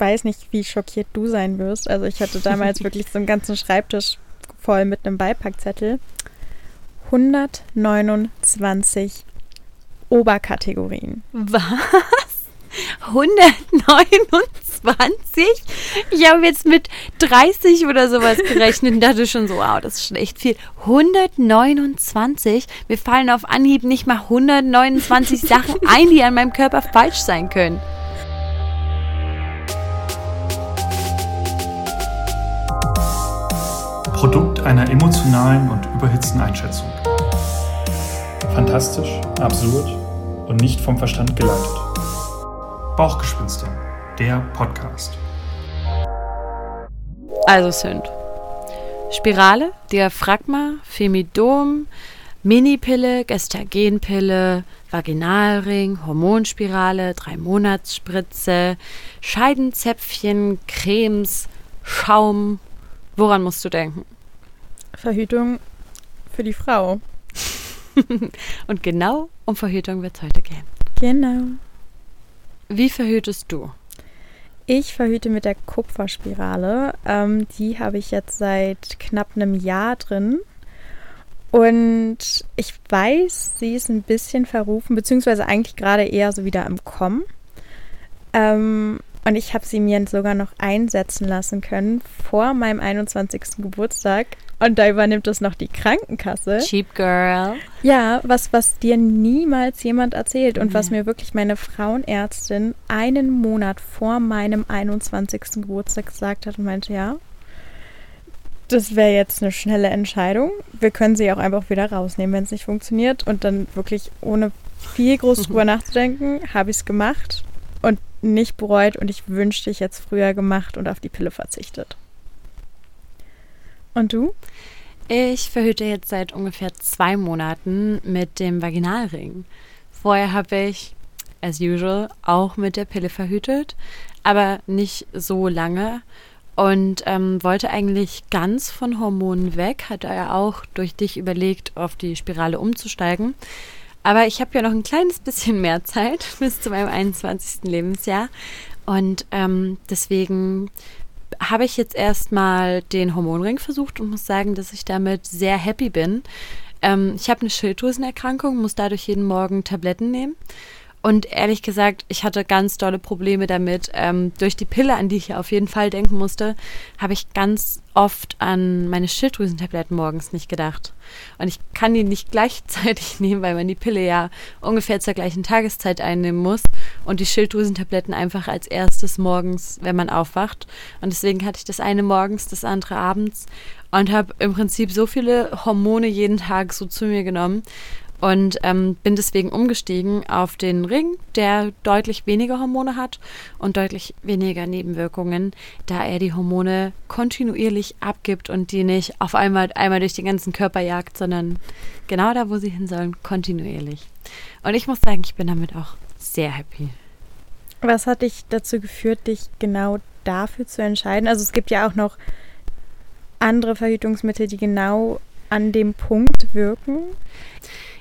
weiß nicht, wie schockiert du sein wirst. Also ich hatte damals wirklich so einen ganzen Schreibtisch voll mit einem Beipackzettel. 129 Oberkategorien. Was? 129? Ich habe jetzt mit 30 oder sowas gerechnet und dachte schon so, wow, das ist schon echt viel. 129? Mir fallen auf Anhieb nicht mal 129 Sachen ein, die an meinem Körper falsch sein können. Produkt einer emotionalen und überhitzten Einschätzung. Fantastisch, absurd und nicht vom Verstand geleitet. Bauchgespinste, der Podcast. Also sind Spirale, Diaphragma, Femidom, Minipille, Gestagenpille, Vaginalring, Hormonspirale, Drei-Monats-Spritze, Scheidenzäpfchen, Cremes, Schaum. Woran musst du denken? Verhütung für die Frau. Und genau um Verhütung wird es heute gehen. Genau. Wie verhütest du? Ich verhüte mit der Kupferspirale. Ähm, die habe ich jetzt seit knapp einem Jahr drin. Und ich weiß, sie ist ein bisschen verrufen, beziehungsweise eigentlich gerade eher so wieder im Kommen. Ähm, und ich habe sie mir sogar noch einsetzen lassen können vor meinem 21. Geburtstag. Und da übernimmt es noch die Krankenkasse. Cheap Girl. Ja, was, was dir niemals jemand erzählt und was mir wirklich meine Frauenärztin einen Monat vor meinem 21. Geburtstag gesagt hat und meinte, ja, das wäre jetzt eine schnelle Entscheidung. Wir können sie auch einfach wieder rausnehmen, wenn es nicht funktioniert. Und dann wirklich ohne viel groß drüber nachzudenken, habe ich es gemacht und nicht bereut. Und ich wünschte, ich jetzt früher gemacht und auf die Pille verzichtet. Und du? Ich verhüte jetzt seit ungefähr zwei Monaten mit dem Vaginalring. Vorher habe ich, as usual, auch mit der Pille verhütet, aber nicht so lange und ähm, wollte eigentlich ganz von Hormonen weg. Hatte ja auch durch dich überlegt, auf die Spirale umzusteigen. Aber ich habe ja noch ein kleines bisschen mehr Zeit bis zu meinem 21. Lebensjahr. Und ähm, deswegen habe ich jetzt erstmal den Hormonring versucht und muss sagen, dass ich damit sehr happy bin. Ähm, ich habe eine Schilddrüsenerkrankung, muss dadurch jeden Morgen Tabletten nehmen. Und ehrlich gesagt, ich hatte ganz tolle Probleme damit. Ähm, durch die Pille, an die ich auf jeden Fall denken musste, habe ich ganz oft an meine Schilddrüsentabletten morgens nicht gedacht. Und ich kann die nicht gleichzeitig nehmen, weil man die Pille ja ungefähr zur gleichen Tageszeit einnehmen muss und die Schilddrüsentabletten einfach als erstes morgens, wenn man aufwacht. Und deswegen hatte ich das eine morgens, das andere abends und habe im Prinzip so viele Hormone jeden Tag so zu mir genommen und ähm, bin deswegen umgestiegen auf den Ring, der deutlich weniger Hormone hat und deutlich weniger Nebenwirkungen, da er die Hormone kontinuierlich abgibt und die nicht auf einmal einmal durch den ganzen Körper jagt, sondern genau da, wo sie hin sollen, kontinuierlich. Und ich muss sagen, ich bin damit auch sehr happy. Was hat dich dazu geführt, dich genau dafür zu entscheiden? Also es gibt ja auch noch andere Verhütungsmittel, die genau an dem Punkt wirken.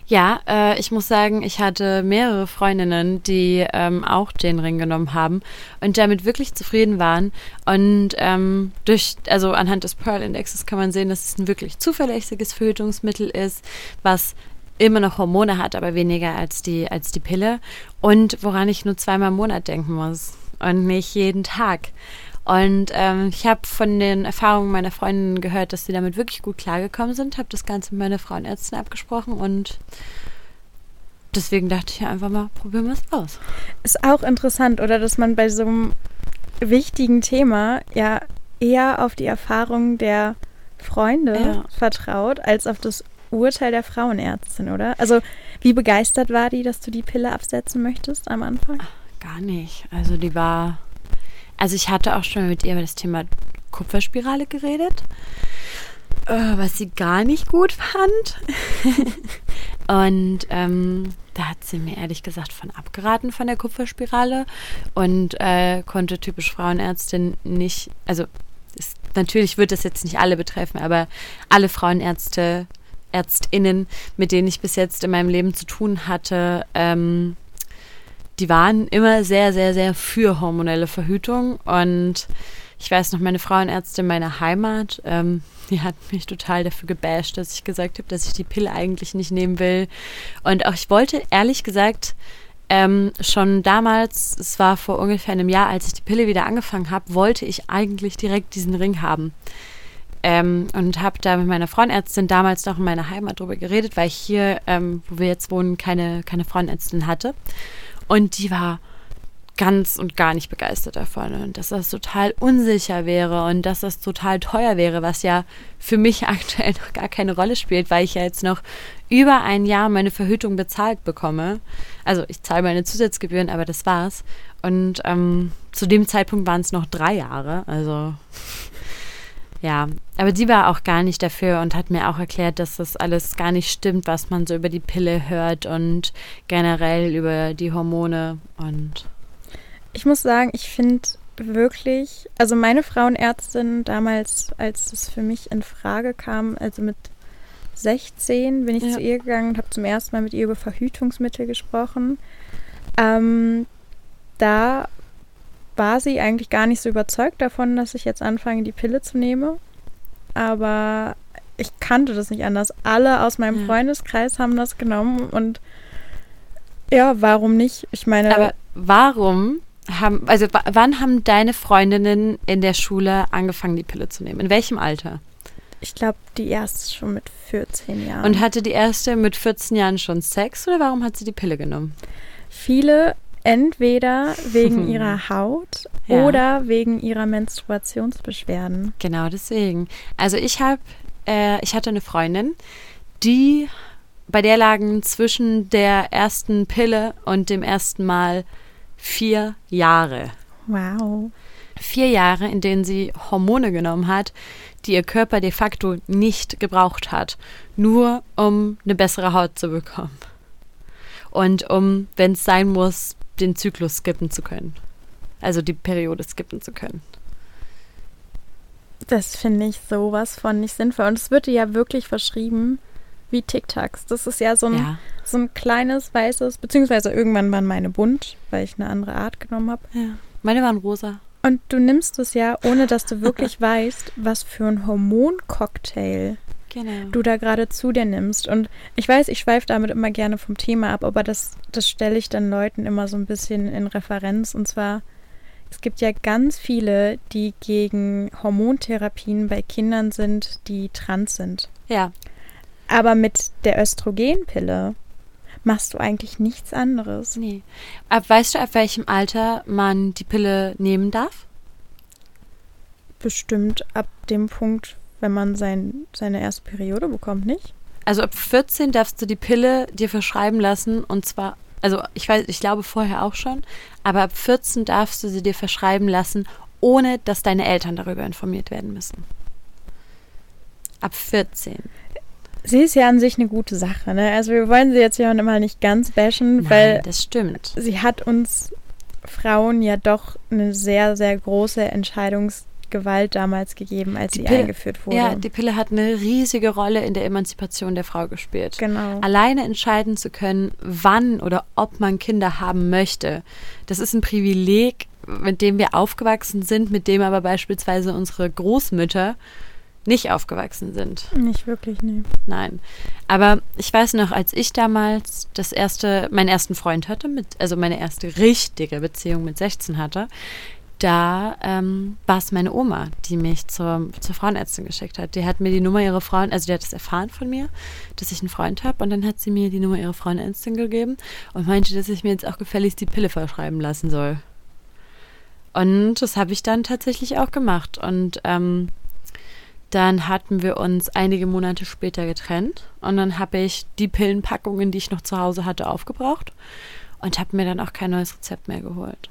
Ja, äh, ich muss sagen, ich hatte mehrere Freundinnen, die ähm, auch den Ring genommen haben und damit wirklich zufrieden waren. Und ähm, durch, also anhand des Pearl Indexes kann man sehen, dass es ein wirklich zuverlässiges Verhütungsmittel ist, was immer noch Hormone hat, aber weniger als die, als die Pille. Und woran ich nur zweimal im Monat denken muss und nicht jeden Tag. Und ähm, ich habe von den Erfahrungen meiner Freundinnen gehört, dass sie damit wirklich gut klargekommen sind. Habe das Ganze mit meiner Frauenärztin abgesprochen und deswegen dachte ich einfach mal, probieren wir es aus. Ist auch interessant, oder dass man bei so einem wichtigen Thema ja eher auf die Erfahrung der Freunde ja. vertraut, als auf das Urteil der Frauenärztin, oder? Also, wie begeistert war die, dass du die Pille absetzen möchtest am Anfang? Ach, gar nicht. Also, die war also ich hatte auch schon mit ihr über das Thema Kupferspirale geredet, äh, was sie gar nicht gut fand. und ähm, da hat sie mir ehrlich gesagt von abgeraten von der Kupferspirale und äh, konnte typisch Frauenärztin nicht, also ist, natürlich wird das jetzt nicht alle betreffen, aber alle Frauenärzte, Ärztinnen, mit denen ich bis jetzt in meinem Leben zu tun hatte, ähm, die waren immer sehr, sehr, sehr für hormonelle Verhütung. Und ich weiß noch, meine Frauenärztin meiner Heimat, ähm, die hat mich total dafür gebasht, dass ich gesagt habe, dass ich die Pille eigentlich nicht nehmen will. Und auch ich wollte ehrlich gesagt ähm, schon damals, es war vor ungefähr einem Jahr, als ich die Pille wieder angefangen habe, wollte ich eigentlich direkt diesen Ring haben. Ähm, und habe da mit meiner Frauenärztin damals noch in meiner Heimat drüber geredet, weil ich hier, ähm, wo wir jetzt wohnen, keine, keine Frauenärztin hatte. Und die war ganz und gar nicht begeistert davon und dass das total unsicher wäre und dass das total teuer wäre, was ja für mich aktuell noch gar keine Rolle spielt, weil ich ja jetzt noch über ein Jahr meine Verhütung bezahlt bekomme. Also ich zahle meine Zusatzgebühren, aber das war's. Und ähm, zu dem Zeitpunkt waren es noch drei Jahre. Also ja, aber die war auch gar nicht dafür und hat mir auch erklärt, dass das alles gar nicht stimmt, was man so über die Pille hört und generell über die Hormone und ich muss sagen, ich finde wirklich, also meine Frauenärztin damals, als es für mich in Frage kam, also mit 16 bin ich ja. zu ihr gegangen und habe zum ersten Mal mit ihr über Verhütungsmittel gesprochen. Ähm, da war sie eigentlich gar nicht so überzeugt davon, dass ich jetzt anfange, die Pille zu nehmen. Aber ich kannte das nicht anders. Alle aus meinem ja. Freundeskreis haben das genommen und ja, warum nicht? Ich meine. Aber warum haben, also wann haben deine Freundinnen in der Schule angefangen, die Pille zu nehmen? In welchem Alter? Ich glaube, die erste schon mit 14 Jahren. Und hatte die erste mit 14 Jahren schon Sex oder warum hat sie die Pille genommen? Viele entweder wegen ihrer Haut ja. oder wegen ihrer Menstruationsbeschwerden. Genau deswegen. Also ich habe, äh, ich hatte eine Freundin, die bei der lagen zwischen der ersten Pille und dem ersten Mal vier Jahre. Wow. Vier Jahre, in denen sie Hormone genommen hat, die ihr Körper de facto nicht gebraucht hat, nur um eine bessere Haut zu bekommen. Und um, wenn es sein muss, den Zyklus skippen zu können. Also die Periode skippen zu können. Das finde ich sowas von nicht sinnvoll. Und es wird ja wirklich verschrieben wie Tic-Tacs. Das ist ja so ein, ja. so ein kleines weißes, beziehungsweise irgendwann waren meine bunt, weil ich eine andere Art genommen habe. Ja. Meine waren rosa. Und du nimmst es ja, ohne dass du wirklich weißt, was für ein Hormoncocktail genau. du da gerade zu dir nimmst. Und ich weiß, ich schweife damit immer gerne vom Thema ab, aber das, das stelle ich dann Leuten immer so ein bisschen in Referenz. Und zwar, es gibt ja ganz viele, die gegen Hormontherapien bei Kindern sind, die trans sind. Ja. Aber mit der Östrogenpille machst du eigentlich nichts anderes. Nee. Ab, weißt du, ab welchem Alter man die Pille nehmen darf? Bestimmt ab dem Punkt, wenn man sein, seine erste Periode bekommt, nicht? Also ab 14 darfst du die Pille dir verschreiben lassen und zwar, also ich weiß, ich glaube vorher auch schon, aber ab 14 darfst du sie dir verschreiben lassen, ohne dass deine Eltern darüber informiert werden müssen. Ab 14. Sie ist ja an sich eine gute Sache, ne? Also wir wollen sie jetzt ja immer nicht ganz bashen, Nein, weil das stimmt. Sie hat uns Frauen ja doch eine sehr, sehr große Entscheidungsgewalt damals gegeben, als die sie Pille, eingeführt wurde. Ja, die Pille hat eine riesige Rolle in der Emanzipation der Frau gespielt. Genau. Alleine entscheiden zu können, wann oder ob man Kinder haben möchte, das ist ein Privileg, mit dem wir aufgewachsen sind, mit dem aber beispielsweise unsere Großmütter nicht aufgewachsen sind. Nicht wirklich, nee. Nein. Aber ich weiß noch, als ich damals das erste, meinen ersten Freund hatte, mit, also meine erste richtige Beziehung mit 16 hatte, da ähm, war es meine Oma, die mich zur, zur Frauenärztin geschickt hat. Die hat mir die Nummer ihrer Frauen, also die hat es erfahren von mir, dass ich einen Freund habe und dann hat sie mir die Nummer ihrer Frauenärztin gegeben und meinte, dass ich mir jetzt auch gefälligst die Pille verschreiben lassen soll. Und das habe ich dann tatsächlich auch gemacht. Und ähm, dann hatten wir uns einige Monate später getrennt und dann habe ich die Pillenpackungen, die ich noch zu Hause hatte, aufgebraucht und habe mir dann auch kein neues Rezept mehr geholt.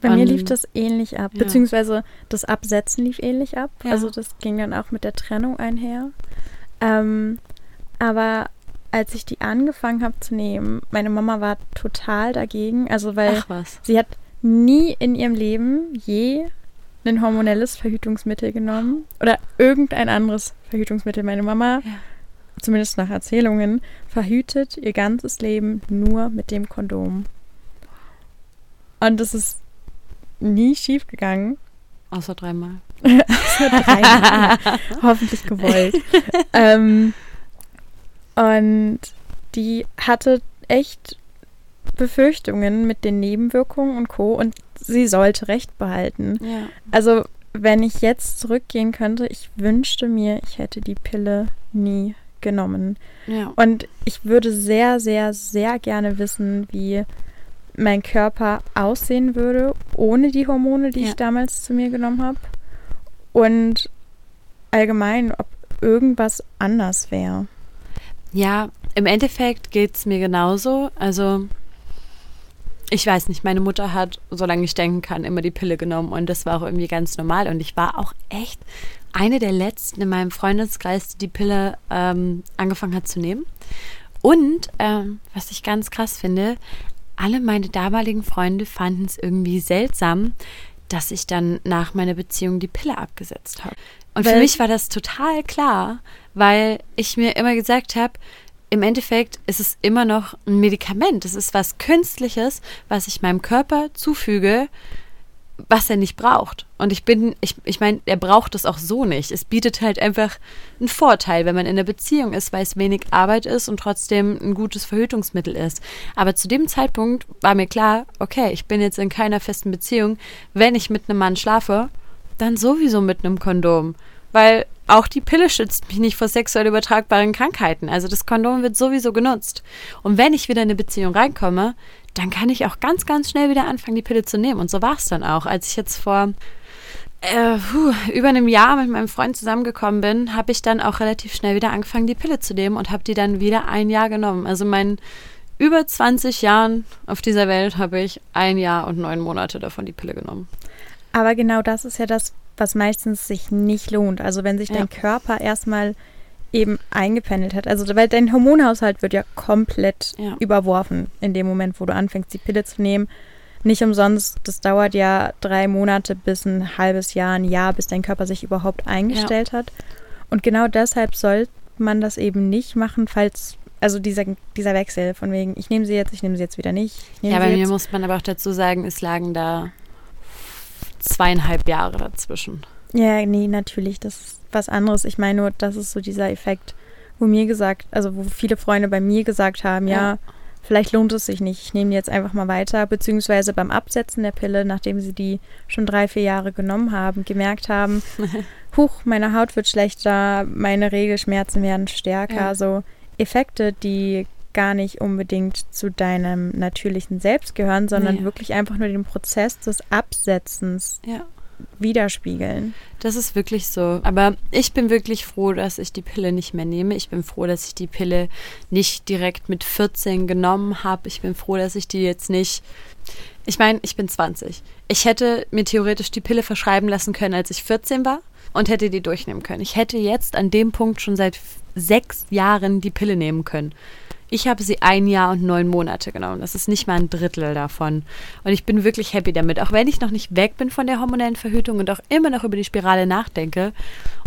Bei mir lief das ähnlich ab, ja. beziehungsweise das Absetzen lief ähnlich ab. Ja. Also das ging dann auch mit der Trennung einher. Ähm, aber als ich die angefangen habe zu nehmen, meine Mama war total dagegen. Also weil sie hat nie in ihrem Leben je ein hormonelles Verhütungsmittel genommen oder irgendein anderes Verhütungsmittel. Meine Mama, ja. zumindest nach Erzählungen, verhütet ihr ganzes Leben nur mit dem Kondom. Und es ist nie schief gegangen. Außer dreimal. Außer dreimal. Hoffentlich gewollt. ähm, und die hatte echt Befürchtungen mit den Nebenwirkungen und Co. Und sie sollte Recht behalten. Ja. Also, wenn ich jetzt zurückgehen könnte, ich wünschte mir, ich hätte die Pille nie genommen. Ja. Und ich würde sehr, sehr, sehr gerne wissen, wie mein Körper aussehen würde, ohne die Hormone, die Ja. ich damals zu mir genommen habe. Und allgemein, ob irgendwas anders wäre. Ja, im Endeffekt geht es mir genauso. Also, ich weiß nicht, meine Mutter hat, solange ich denken kann, immer die Pille genommen und das war auch irgendwie ganz normal. Und ich war auch echt eine der letzten in meinem Freundeskreis, die die Pille ähm, angefangen hat zu nehmen. Und ähm, was ich ganz krass finde, alle meine damaligen Freunde fanden es irgendwie seltsam, dass ich dann nach meiner Beziehung die Pille abgesetzt habe. Und für Weil- mich war das total klar, weil ich mir immer gesagt habe, im Endeffekt ist es immer noch ein Medikament. Es ist was Künstliches, was ich meinem Körper zufüge, was er nicht braucht. Und ich bin, ich, ich meine, er braucht es auch so nicht. Es bietet halt einfach einen Vorteil, wenn man in einer Beziehung ist, weil es wenig Arbeit ist und trotzdem ein gutes Verhütungsmittel ist. Aber zu dem Zeitpunkt war mir klar, okay, ich bin jetzt in keiner festen Beziehung. Wenn ich mit einem Mann schlafe, dann sowieso mit einem Kondom. Weil auch die Pille schützt mich nicht vor sexuell übertragbaren Krankheiten. Also das Kondom wird sowieso genutzt. Und wenn ich wieder in eine Beziehung reinkomme, dann kann ich auch ganz, ganz schnell wieder anfangen, die Pille zu nehmen. Und so war es dann auch. Als ich jetzt vor äh, puh, über einem Jahr mit meinem Freund zusammengekommen bin, habe ich dann auch relativ schnell wieder angefangen, die Pille zu nehmen und habe die dann wieder ein Jahr genommen. Also meinen über 20 Jahren auf dieser Welt habe ich ein Jahr und neun Monate davon die Pille genommen. Aber genau das ist ja das, was meistens sich nicht lohnt. Also wenn sich Ja. dein Körper erstmal eben eingependelt hat. Also weil dein Hormonhaushalt wird ja komplett Ja. überworfen in dem Moment, wo du anfängst, die Pille zu nehmen. Nicht umsonst, das dauert ja drei Monate bis ein halbes Jahr, ein Jahr, bis dein Körper sich überhaupt eingestellt hat. Und genau deshalb sollte man das eben nicht machen, falls, also dieser, dieser Wechsel von wegen, ich nehme sie jetzt, ich nehme sie jetzt wieder nicht. Ja, bei mir muss man aber auch dazu sagen, es lagen da zweieinhalb Jahre dazwischen. Ja, nee, natürlich, das ist was anderes. Ich meine nur, das ist so dieser Effekt, wo mir gesagt, also wo viele Freunde bei mir gesagt haben, ja, Ja. vielleicht lohnt es sich nicht, ich nehme die jetzt einfach mal weiter, beziehungsweise beim Absetzen der Pille, nachdem sie die schon drei, vier Jahre genommen haben, gemerkt haben, huch, meine Haut wird schlechter, meine Regelschmerzen werden stärker, Ja. so Effekte, die gar nicht unbedingt zu deinem natürlichen Selbst gehören, sondern Nee. wirklich einfach nur den Prozess des Absetzens Ja. widerspiegeln. Das ist wirklich so. Aber ich bin wirklich froh, dass ich die Pille nicht mehr nehme. Ich bin froh, dass ich die Pille nicht direkt mit 14 genommen habe. Ich bin froh, dass ich die jetzt nicht. Ich meine, ich bin 20. Ich hätte mir theoretisch die Pille verschreiben lassen können, als ich 14 war und hätte die durchnehmen können. Ich hätte jetzt an dem Punkt schon seit sechs Jahren die Pille nehmen können. Ich habe sie ein Jahr und neun Monate genommen. Das ist nicht mal ein Drittel davon. Und ich bin wirklich happy damit. Auch wenn ich noch nicht weg bin von der hormonellen Verhütung und auch immer noch über die Spirale nachdenke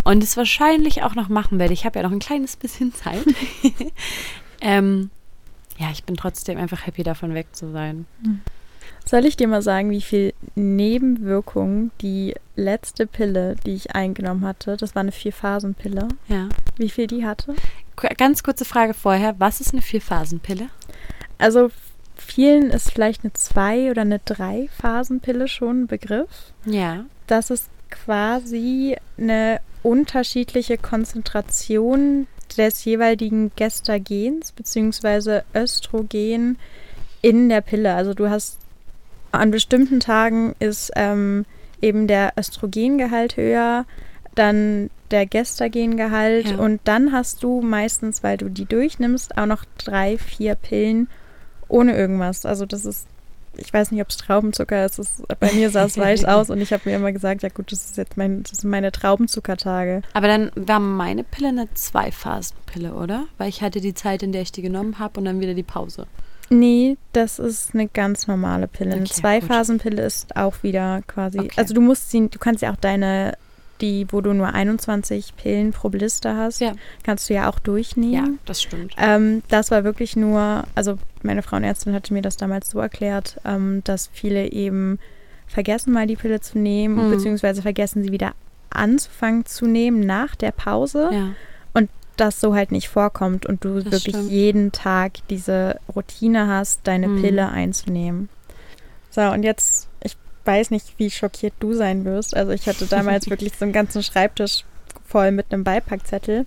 und es wahrscheinlich auch noch machen werde. Ich habe ja noch ein kleines bisschen Zeit. ähm, ja, ich bin trotzdem einfach happy davon weg zu sein. Soll ich dir mal sagen, wie viel Nebenwirkungen die letzte Pille, die ich eingenommen hatte, das war eine Vier-Phasen-Pille, Ja. wie viel die hatte? Ganz kurze Frage vorher. Was ist eine Vierphasenpille? Also vielen ist vielleicht eine Zwei- oder eine Drei-Phasen-Pille schon ein Begriff. Ja. Das ist quasi eine unterschiedliche Konzentration des jeweiligen Gestagens bzw. Östrogen in der Pille. Also du hast an bestimmten Tagen ist ähm, eben der Östrogengehalt höher, dann der Gestagengehalt Ja. und dann hast du meistens, weil du die durchnimmst, auch noch drei, vier Pillen ohne irgendwas. Also das ist, ich weiß nicht, ob es Traubenzucker ist. Es, bei mir sah es weiß aus und ich habe mir immer gesagt, ja gut, das ist jetzt mein, das sind meine Traubenzuckertage. Aber dann war meine Pille eine Zweiphasenpille, oder? Weil ich hatte die Zeit, in der ich die genommen habe und dann wieder die Pause. Nee, das ist eine ganz normale Pille. Eine Okay, Zweiphasenpille ist auch wieder quasi. Okay. Also du musst sie, du kannst ja auch deine die, wo du nur 21 Pillen pro Blister hast, Ja. kannst du ja auch Ja, durchnehmen. das stimmt. Ähm, das war wirklich nur, also meine Frauenärztin hatte mir das damals so erklärt, ähm, dass viele eben vergessen mal die Pille zu nehmen, Mhm. beziehungsweise vergessen sie wieder anzufangen zu nehmen nach der Pause, Ja. das so halt nicht vorkommt und du Das wirklich stimmt. jeden Tag diese Routine hast, deine Mhm. Pille einzunehmen. So, und jetzt, ich weiß nicht, wie schockiert du sein wirst. Also ich hatte damals wirklich so einen ganzen Schreibtisch voll mit einem Beipackzettel.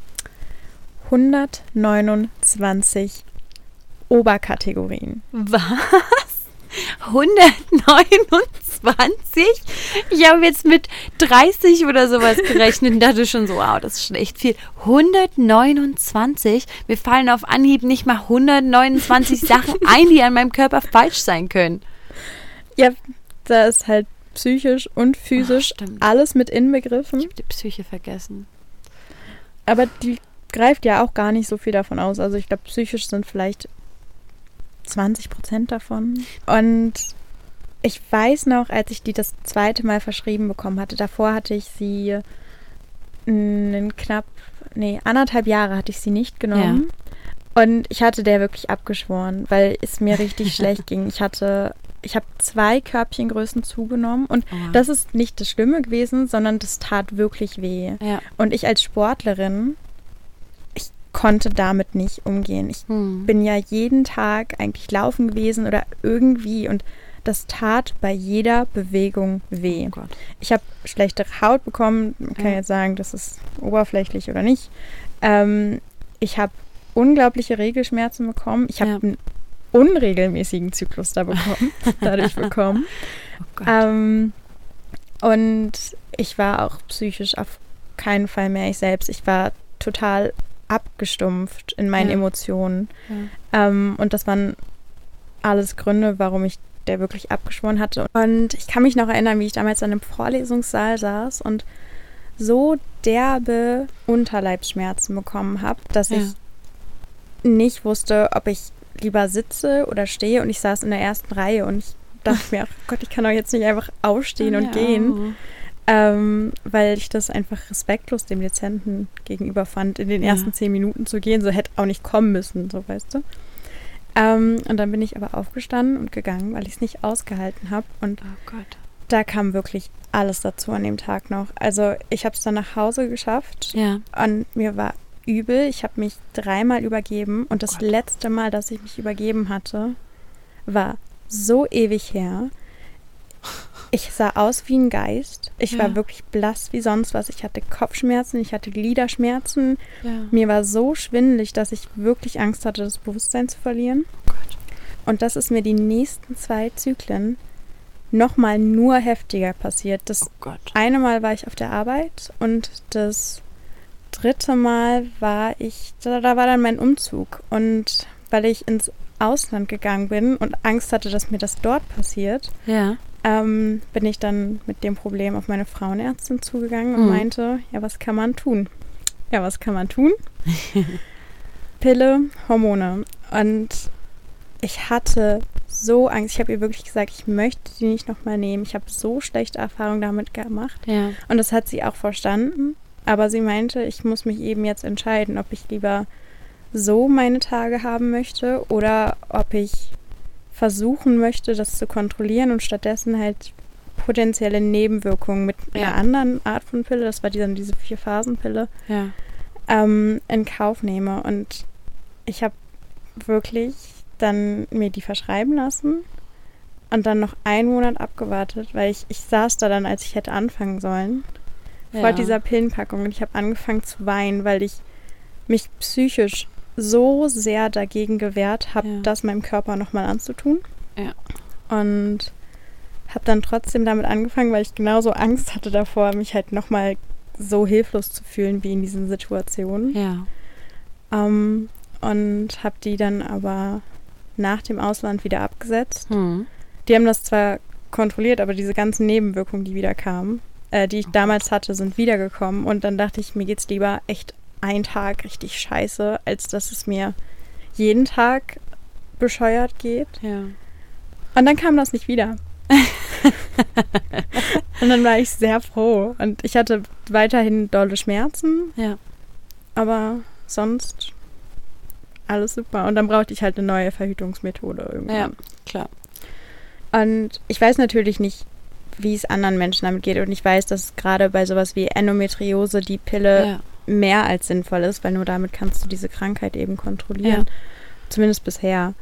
129 Oberkategorien. Was? 129? Ich habe jetzt mit 30 oder sowas gerechnet und dachte schon so, wow, das ist schon echt viel. 129? Mir fallen auf Anhieb nicht mal 129 Sachen ein, die an meinem Körper falsch sein können. Ja, da ist halt psychisch und physisch Ach, alles mit inbegriffen. Ich habe die Psyche vergessen. Aber die greift ja auch gar nicht so viel davon aus. Also ich glaube, psychisch sind vielleicht 20 Prozent davon. Und ich weiß noch, als ich die das zweite Mal verschrieben bekommen hatte, davor hatte ich sie einen knapp, nee, anderthalb Jahre hatte ich sie nicht genommen. Und ich hatte der wirklich abgeschworen, weil es mir richtig schlecht ging. Ich hatte, ich habe zwei Körbchengrößen zugenommen und Oh. das ist nicht das Schlimme gewesen, sondern das tat wirklich weh. Ja. Und ich als Sportlerin, ich konnte damit nicht umgehen. Ich Hm. bin ja jeden Tag eigentlich laufen gewesen oder irgendwie und das tat bei jeder Bewegung weh. Oh. Ich habe schlechtere Haut bekommen. Man kann Ja. jetzt sagen, das ist oberflächlich oder nicht. Ähm, ich habe unglaubliche Regelschmerzen bekommen. Ich habe Ja. einen unregelmäßigen Zyklus da bekommen, dadurch bekommen. Oh. Ähm, und ich war auch psychisch auf keinen Fall mehr ich selbst. Ich war total abgestumpft in meinen Ja. Emotionen. Ja. Ähm, und das waren alles Gründe, warum ich der wirklich abgeschworen hatte. Und ich kann mich noch erinnern, wie ich damals an einem Vorlesungssaal saß und so derbe Unterleibsschmerzen bekommen habe, dass Ja. ich nicht wusste, ob ich lieber sitze oder stehe. Und ich saß in der ersten Reihe und ich dachte mir, ach Gott, ich kann doch jetzt nicht einfach aufstehen und gehen, ähm, weil ich das einfach respektlos dem Dezenten gegenüber fand, in den Ja. ersten zehn Minuten zu gehen. So hätte auch nicht kommen müssen, so weißt du. Ähm, und dann bin ich aber aufgestanden und gegangen, weil ich es nicht ausgehalten habe. Und Oh da kam wirklich alles dazu an dem Tag noch. Also ich habe es dann nach Hause geschafft Ja. und mir war übel. Ich habe mich dreimal übergeben und das Gott. letzte Mal, dass ich mich übergeben hatte, war so ewig her. Ich sah aus wie ein Geist. Ich Ja. war wirklich blass wie sonst was. Ich hatte Kopfschmerzen, ich hatte Gliederschmerzen. Ja. Mir war so schwindelig, dass ich wirklich Angst hatte, das Bewusstsein zu verlieren. Oh Gott. Und das ist mir die nächsten zwei Zyklen nochmal nur heftiger passiert. Das Oh Gott. eine Mal war ich auf der Arbeit und das dritte Mal war ich, da, da war dann mein Umzug. Und weil ich ins Ausland gegangen bin und Angst hatte, dass mir das dort passiert, Ja. ähm, bin ich dann mit dem Problem auf meine Frauenärztin zugegangen und Mhm. meinte, ja, was kann man tun? Ja, was kann man tun? Pille, Hormone. Und ich hatte so Angst. Ich habe ihr wirklich gesagt, ich möchte die nicht nochmal nehmen. Ich habe so schlechte Erfahrungen damit gemacht. Ja. Und das hat sie auch verstanden. Aber sie meinte, ich muss mich eben jetzt entscheiden, ob ich lieber so meine Tage haben möchte oder ob ich versuchen möchte, das zu kontrollieren und stattdessen halt potenzielle Nebenwirkungen mit Ja. einer anderen Art von Pille, das war die, dann diese Vier-Phasen-Pille, Ja. ähm, in Kauf nehme. Und ich habe wirklich dann mir die verschreiben lassen und dann noch einen Monat abgewartet, weil ich, ich saß da dann, als ich hätte anfangen sollen, vor Ja. dieser Pillenpackung und ich habe angefangen zu weinen, weil ich mich psychisch so sehr dagegen gewehrt habe, Ja. das meinem Körper nochmal anzutun. Ja. Und habe dann trotzdem damit angefangen, weil ich genauso Angst hatte davor, mich halt nochmal so hilflos zu fühlen wie in diesen Situationen. Ja. Ähm, und habe die dann aber nach dem Ausland wieder abgesetzt. Hm. Die haben das zwar kontrolliert, aber diese ganzen Nebenwirkungen, die wieder kamen, äh, die ich damals hatte, sind wiedergekommen. Und dann dachte ich, mir geht's lieber echt einen Tag richtig scheiße, als dass es mir jeden Tag bescheuert geht. Ja. Und dann kam das nicht wieder. Und dann war ich sehr froh. Und ich hatte weiterhin dolle Schmerzen. Ja. Aber sonst alles super. Und dann brauchte ich halt eine neue Verhütungsmethode irgendwann. Ja, klar. Und ich weiß natürlich nicht, wie es anderen Menschen damit geht. Und ich weiß, dass gerade bei sowas wie Endometriose die Pille Ja. mehr als sinnvoll ist, weil nur damit kannst du diese Krankheit eben kontrollieren. Zumindest bisher.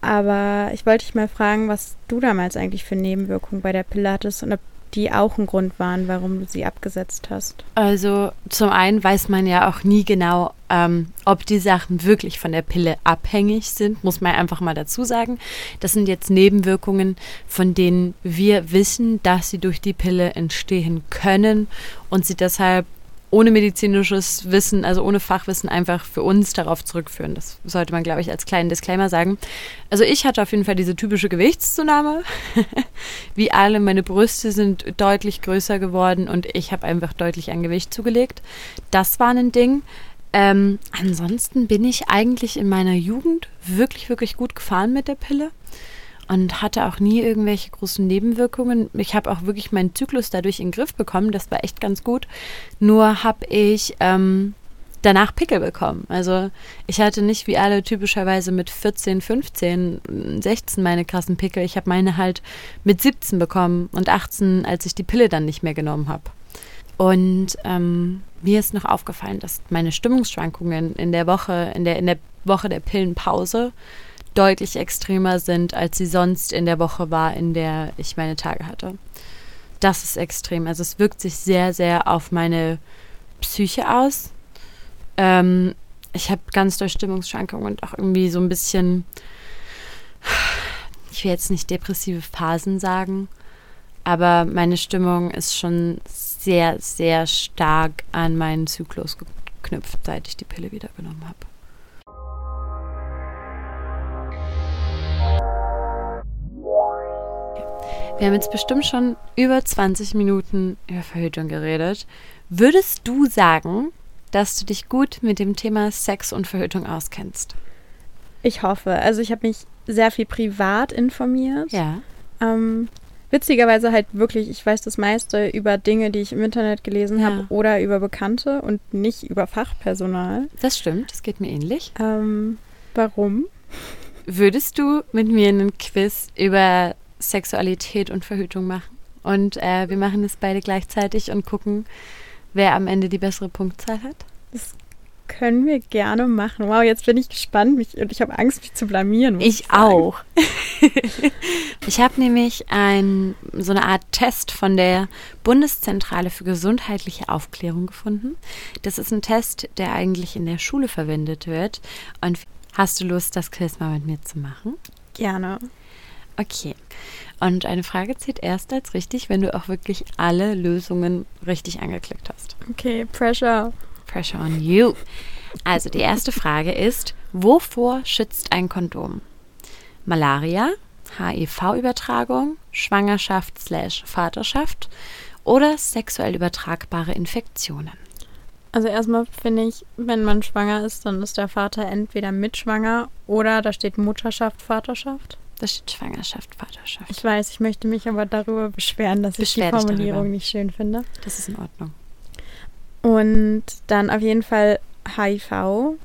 Aber ich wollte dich mal fragen, was du damals eigentlich für Nebenwirkungen bei der Pille hattest und ob die auch ein Grund waren, warum du sie abgesetzt hast. Also zum einen weiß man ja auch nie genau, ähm, ob die Sachen wirklich von der Pille abhängig sind, muss man einfach mal dazu sagen. Das sind jetzt Nebenwirkungen, von denen wir wissen, dass sie durch die Pille entstehen können und sie deshalb ohne medizinisches Wissen, also ohne Fachwissen einfach für uns darauf zurückführen. Das sollte man, glaube ich, als kleinen Disclaimer sagen. Also ich hatte auf jeden Fall diese typische Gewichtszunahme. Wie alle, meine Brüste sind deutlich größer geworden und ich habe einfach deutlich an Gewicht zugelegt. Das war ein Ding. Ähm, ansonsten bin ich eigentlich in meiner Jugend wirklich, wirklich gut gefahren mit der Pille und hatte auch nie irgendwelche großen Nebenwirkungen. Ich habe auch wirklich meinen Zyklus dadurch in den Griff bekommen. Das war echt ganz gut. Nur habe ich ähm, danach Pickel bekommen. Also ich hatte nicht wie alle typischerweise mit 14, 15, 16 meine krassen Pickel. Ich habe meine halt mit 17 bekommen und 18, als ich die Pille dann nicht mehr genommen habe. Und ähm, mir ist noch aufgefallen, dass meine Stimmungsschwankungen in der Woche, in der, in der Woche der Pillenpause deutlich extremer sind, als sie sonst in der Woche war, in der ich meine Tage hatte. Das ist extrem. Also es wirkt sich sehr, sehr auf meine Psyche aus. Ähm, ich habe ganz doll Stimmungsschwankungen und auch irgendwie so ein bisschen, ich will jetzt nicht depressive Phasen sagen, aber meine Stimmung ist schon sehr, sehr stark an meinen Zyklus geknüpft, seit ich die Pille wieder genommen habe. Wir haben jetzt bestimmt schon über 20 Minuten über Verhütung geredet. Würdest du sagen, dass du dich gut mit dem Thema Sex und Verhütung auskennst? Ich hoffe. Also ich habe mich sehr viel privat informiert. Ja. Ähm, witzigerweise halt wirklich, ich weiß das meiste über Dinge, die ich im Internet gelesen Ja. habe oder über Bekannte und nicht über Fachpersonal. Das stimmt, das geht mir ähnlich. Ähm, warum? Würdest du mit mir einen Quiz über Sexualität und Verhütung machen? Und äh, wir machen es beide gleichzeitig und gucken, wer am Ende die bessere Punktzahl hat? Können wir gerne machen. Wow, jetzt bin ich gespannt mich, und ich habe Angst, mich zu blamieren. Ich sagen. auch. ich habe nämlich ein, so eine Art Test von der Bundeszentrale für gesundheitliche Aufklärung gefunden. Das ist ein Test, der eigentlich in der Schule verwendet wird. Und hast du Lust, das Quiz mal mit mir zu machen? Gerne. Okay. Und eine Frage zählt erst als richtig, wenn du auch wirklich alle Lösungen richtig angeklickt hast. Okay, Pressure. Pressure on you. Also die erste Frage ist, wovor schützt ein Kondom? Malaria, HIV-Übertragung, Schwangerschaft slash Vaterschaft oder sexuell übertragbare Infektionen? Also erstmal finde ich, wenn man schwanger ist, dann ist der Vater entweder mitschwanger oder da steht Mutterschaft, Vaterschaft. Da steht Schwangerschaft, Vaterschaft. Ich weiß, ich möchte mich aber darüber beschweren, dass Beschwer ich die Formulierung nicht schön finde. Das ist in Ordnung. Und dann auf jeden Fall HIV.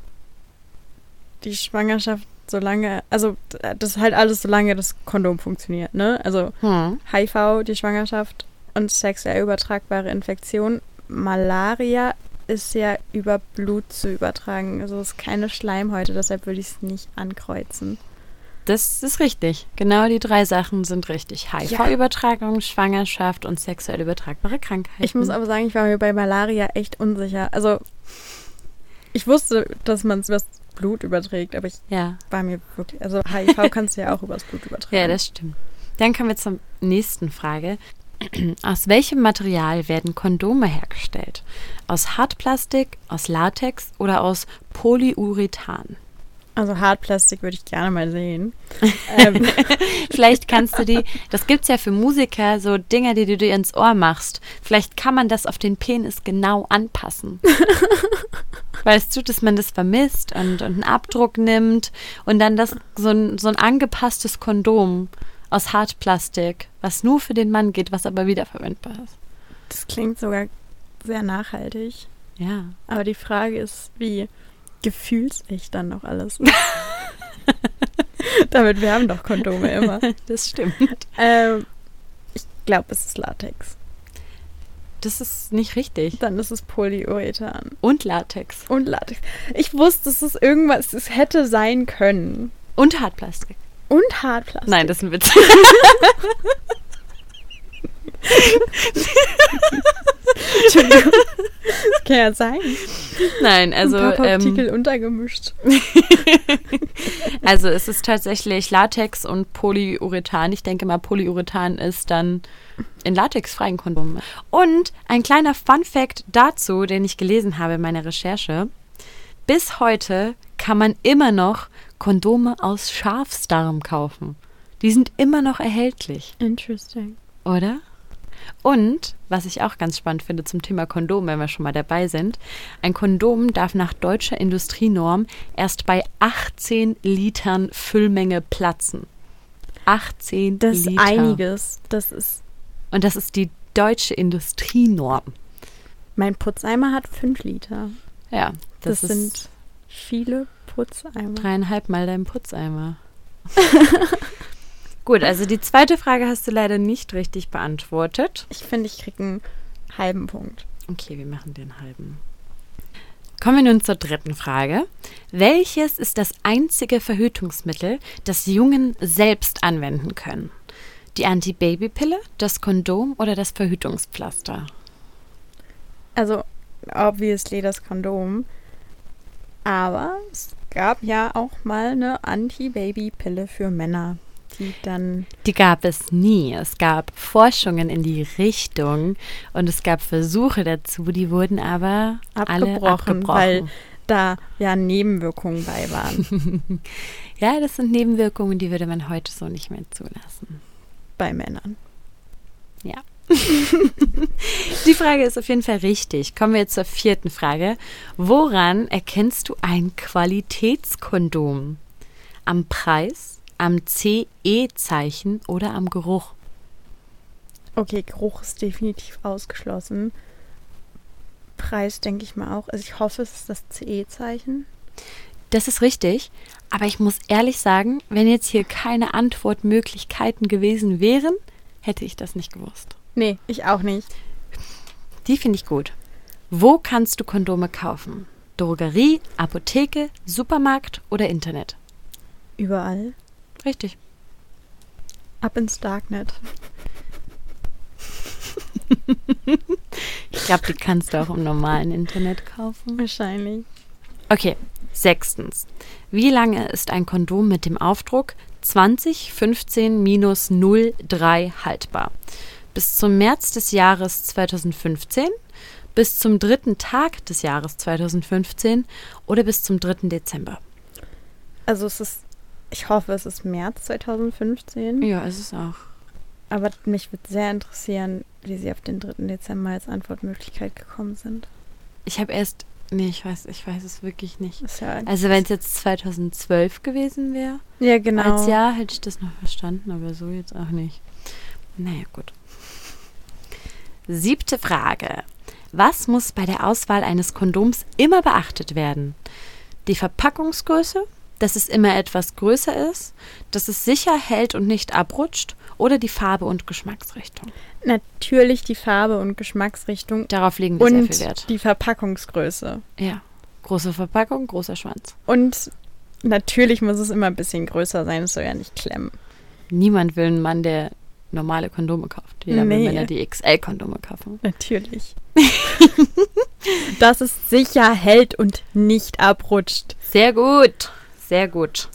Die Schwangerschaft, solange, also das ist halt alles, solange das Kondom funktioniert, ne? Also Hm. HIV, die Schwangerschaft und sexuell übertragbare Infektion. Malaria ist ja über Blut zu übertragen. Also es ist keine Schleimhäute, deshalb würde ich es nicht ankreuzen. Das ist richtig. Genau die drei Sachen sind richtig. HIV-Übertragung, Schwangerschaft und sexuell übertragbare Krankheiten. Ich muss aber sagen, ich war mir bei Malaria echt unsicher. Also ich wusste, dass man es übers Blut überträgt, aber ich Ja. war mir wirklich, also HIV kannst du ja auch übers Blut übertragen. Ja, das stimmt. Dann kommen wir zur nächsten Frage. Aus welchem Material werden Kondome hergestellt? Aus Hartplastik, aus Latex oder aus Polyurethan? Also Hartplastik würde ich gerne mal sehen. ähm, Vielleicht kannst du die, das gibt's ja für Musiker, so Dinger, die du dir ins Ohr machst. Vielleicht kann man das auf den Penis genau anpassen. Weißt du, dass man das vermisst und, und einen Abdruck nimmt und dann das so ein, so ein angepasstes Kondom aus Hartplastik was nur für den Mann geht, was aber wiederverwendbar ist. Das klingt sogar sehr nachhaltig. Ja. Aber die Frage ist, wie gefühlsecht dann noch alles. Damit wir haben doch Kondome immer. Das stimmt. Ähm, ich glaube, es ist Latex. Das ist nicht richtig. Dann ist es Polyurethan. Und Latex. Und Latex. Ich wusste, dass es irgendwas, es hätte sein können. Und Hartplastik. Und Hartplastik. Nein, das ist ein Witz. Entschuldigung. Das kann ja sein. Nein, also. Ein paar Ähm, Partikel untergemischt. also es ist tatsächlich Latex und Polyurethan. Ich denke mal, Polyurethan ist dann in latexfreien Kondomen. Und ein kleiner Fun-Fact dazu, den ich gelesen habe in meiner Recherche. Bis heute kann man immer noch Kondome aus Schafsdarm kaufen. Die sind immer noch erhältlich, Interesting. oder? Und, was ich auch ganz spannend finde zum Thema Kondom, wenn wir schon mal dabei sind, ein Kondom darf nach deutscher Industrienorm erst bei 18 Litern Füllmenge platzen. 18 Das ist Liter. einiges. Das ist. Und das ist die deutsche Industrienorm. Mein Putzeimer hat 5 Liter. Ja, Das, das, sind ist viele Putzeimer. dreieinhalb Mal dein Putzeimer. Gut, also die zweite Frage hast du leider nicht richtig beantwortet. Ich finde, ich kriege einen halben Punkt. Okay, wir machen den halben. Kommen wir nun zur dritten Frage. Welches ist das einzige Verhütungsmittel, das Jungen selbst anwenden können? Die Antibabypille, das Kondom oder das Verhütungspflaster? Also, obviously das Kondom. Aber es gab ja auch mal eine Anti-Baby-Pille für Männer, die dann. Die gab es nie. Es gab Forschungen in die Richtung und es gab Versuche dazu, die wurden aber alle Abgebrochen, abgebrochen. weil da ja Nebenwirkungen bei waren ja, das sind Nebenwirkungen, die würde man heute so nicht mehr zulassen. bei Männern. Ja. Die Frage ist auf jeden Fall richtig. Kommen wir jetzt zur vierten Frage. Woran erkennst du ein Qualitätskondom? Am Preis, am CE-Zeichen oder am Geruch? Okay, Geruch ist definitiv ausgeschlossen. Preis denke ich mal auch. Also ich hoffe, es ist das CE-Zeichen. Das ist richtig, aber ich muss ehrlich sagen, wenn jetzt hier keine Antwortmöglichkeiten gewesen wären, hätte ich das nicht gewusst. Nee, ich auch nicht. Die finde ich gut. Wo kannst du Kondome kaufen? Drogerie, Apotheke, Supermarkt oder Internet? Überall. Richtig. Ab ins Darknet. Ich glaube, die kannst du auch im normalen Internet kaufen. Wahrscheinlich. Okay, sechstens. Wie lange ist ein Kondom mit dem Aufdruck 2015-03 haltbar? Bis zum März des Jahres 2015, bis zum dritten Tag des Jahres 2015 oder bis zum 3. Dezember? Also es ist, ich hoffe, es ist März 2015. Ja, ist es auch. Aber mich würde sehr interessieren, wie sie auf den 3. Dezember als Antwortmöglichkeit gekommen sind. Ich habe erst. Nee, ich weiß, ich weiß es wirklich nicht. Ist ja Also wenn es jetzt 2012 gewesen wäre, ja, genau. als Jahr hätte ich das noch verstanden, aber so jetzt auch nicht. Naja, gut. Siebte Frage. Was muss bei der Auswahl eines Kondoms immer beachtet werden? Die Verpackungsgröße, dass es immer etwas größer ist, dass es sicher hält und nicht abrutscht oder die Farbe und Geschmacksrichtung. Natürlich die Farbe und Geschmacksrichtung Darauf legen wir sehr und viel Wert. die Verpackungsgröße. Ja. Große Verpackung, großer Schwanz. Und natürlich muss es immer ein bisschen größer sein, es soll ja nicht klemmen. Niemand will einen Mann, der normale Kondome kauft. Jeder will Nee. Männer, die XL-Kondome kaufen. Natürlich. Dass es sicher hält und nicht abrutscht. Sehr gut. Sehr gut.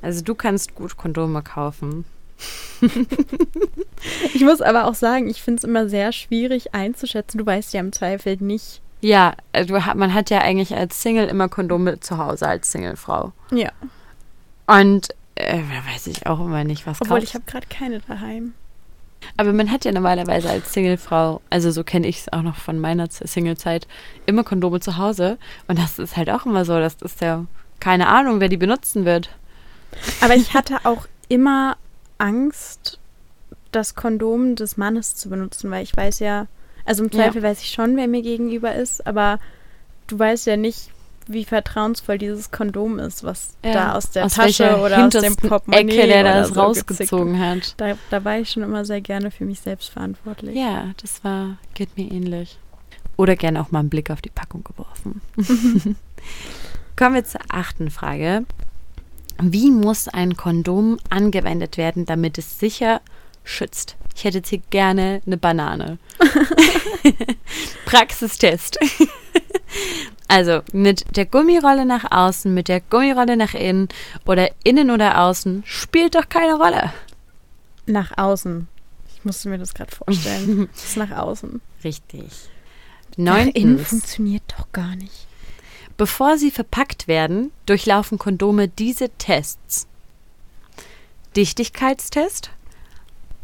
Also du kannst gut Kondome kaufen. Ich muss aber auch sagen, ich finde es immer sehr schwierig einzuschätzen. Du weißt ja im Zweifel nicht. Ja, äh, du, man hat ja eigentlich als Single immer Kondome zu Hause als Singlefrau. Ja. Und äh, da weiß ich auch immer nicht, was Obwohl kauft. ich habe gerade keine daheim. Aber man hat ja normalerweise als Singlefrau, also so kenne ich es auch noch von meiner Singlezeit, immer Kondome zu Hause. Und das ist halt auch immer so, das ist ja keine Ahnung, wer die benutzen wird. Aber ich hatte auch immer Angst, das Kondom des Mannes zu benutzen, weil ich weiß ja, also im Ja. Zweifel weiß ich schon, wer mir gegenüber ist, aber du weißt ja nicht, wie vertrauensvoll dieses Kondom ist, was Ja, da aus der aus Tasche oder aus dem Portemonnaie Ecke der das so rausgezogen hat. Da, da war ich schon immer sehr gerne für mich selbst verantwortlich. Ja, das war, geht mir ähnlich. Oder gerne auch mal einen Blick auf die Packung geworfen. Kommen wir zur achten Frage. Wie muss ein Kondom angewendet werden, damit es sicher schützt? Ich hätte jetzt hier gerne eine Banane. Praxistest. also mit der Gummirolle nach außen, mit der Gummirolle nach innen oder innen oder außen spielt doch keine Rolle. Nach außen. Ich musste mir das gerade vorstellen. das ist nach außen. Richtig. Nach innen funktioniert doch gar nicht. Bevor sie verpackt werden, durchlaufen Kondome diese Tests. Dichtigkeitstest,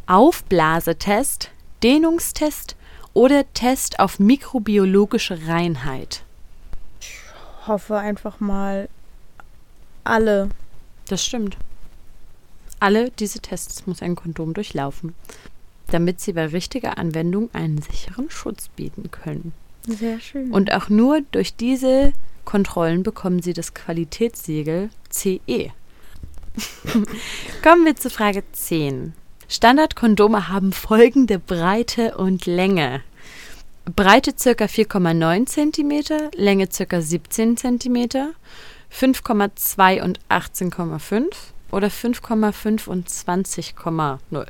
Aufblasetest, Dehnungstest oder Test auf mikrobiologische Reinheit. Hoffe einfach mal alle. Das stimmt. Alle diese Tests muss ein Kondom durchlaufen, damit sie bei richtiger Anwendung einen sicheren Schutz bieten können. Sehr schön. Und auch nur durch diese Kontrollen bekommen sie das Qualitätssiegel CE. Kommen wir zu Frage 10. Standardkondome haben folgende Breite und Länge. Breite ca. 4,9 cm, Länge ca. 17 cm, 5,2 und 18,5 oder 5,5 und 20,0.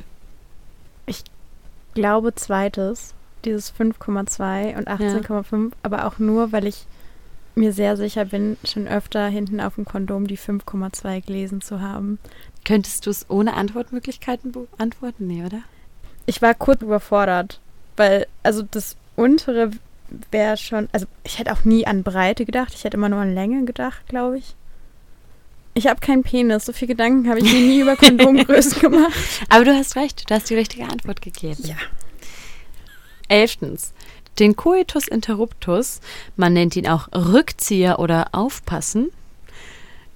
glaube zweites, dieses 5,2 und 18,5, aber auch nur, weil ich mir sehr sicher bin, schon öfter hinten auf dem Kondom die 5,2 gelesen zu haben. Könntest du es ohne Antwortmöglichkeiten beantworten? Nee, oder? Ich war kurz überfordert, weil, also das untere wäre schon, also ich hätte auch nie an Breite gedacht, ich hätte immer nur an Länge gedacht, glaube ich. Ich habe keinen Penis, so viel Gedanken habe ich mir nie über Kondomgrößen gemacht. Aber du hast recht, du hast die richtige Antwort gegeben. Ja. Elftens. Den Coitus interruptus, man nennt ihn auch Rückzieher oder Aufpassen,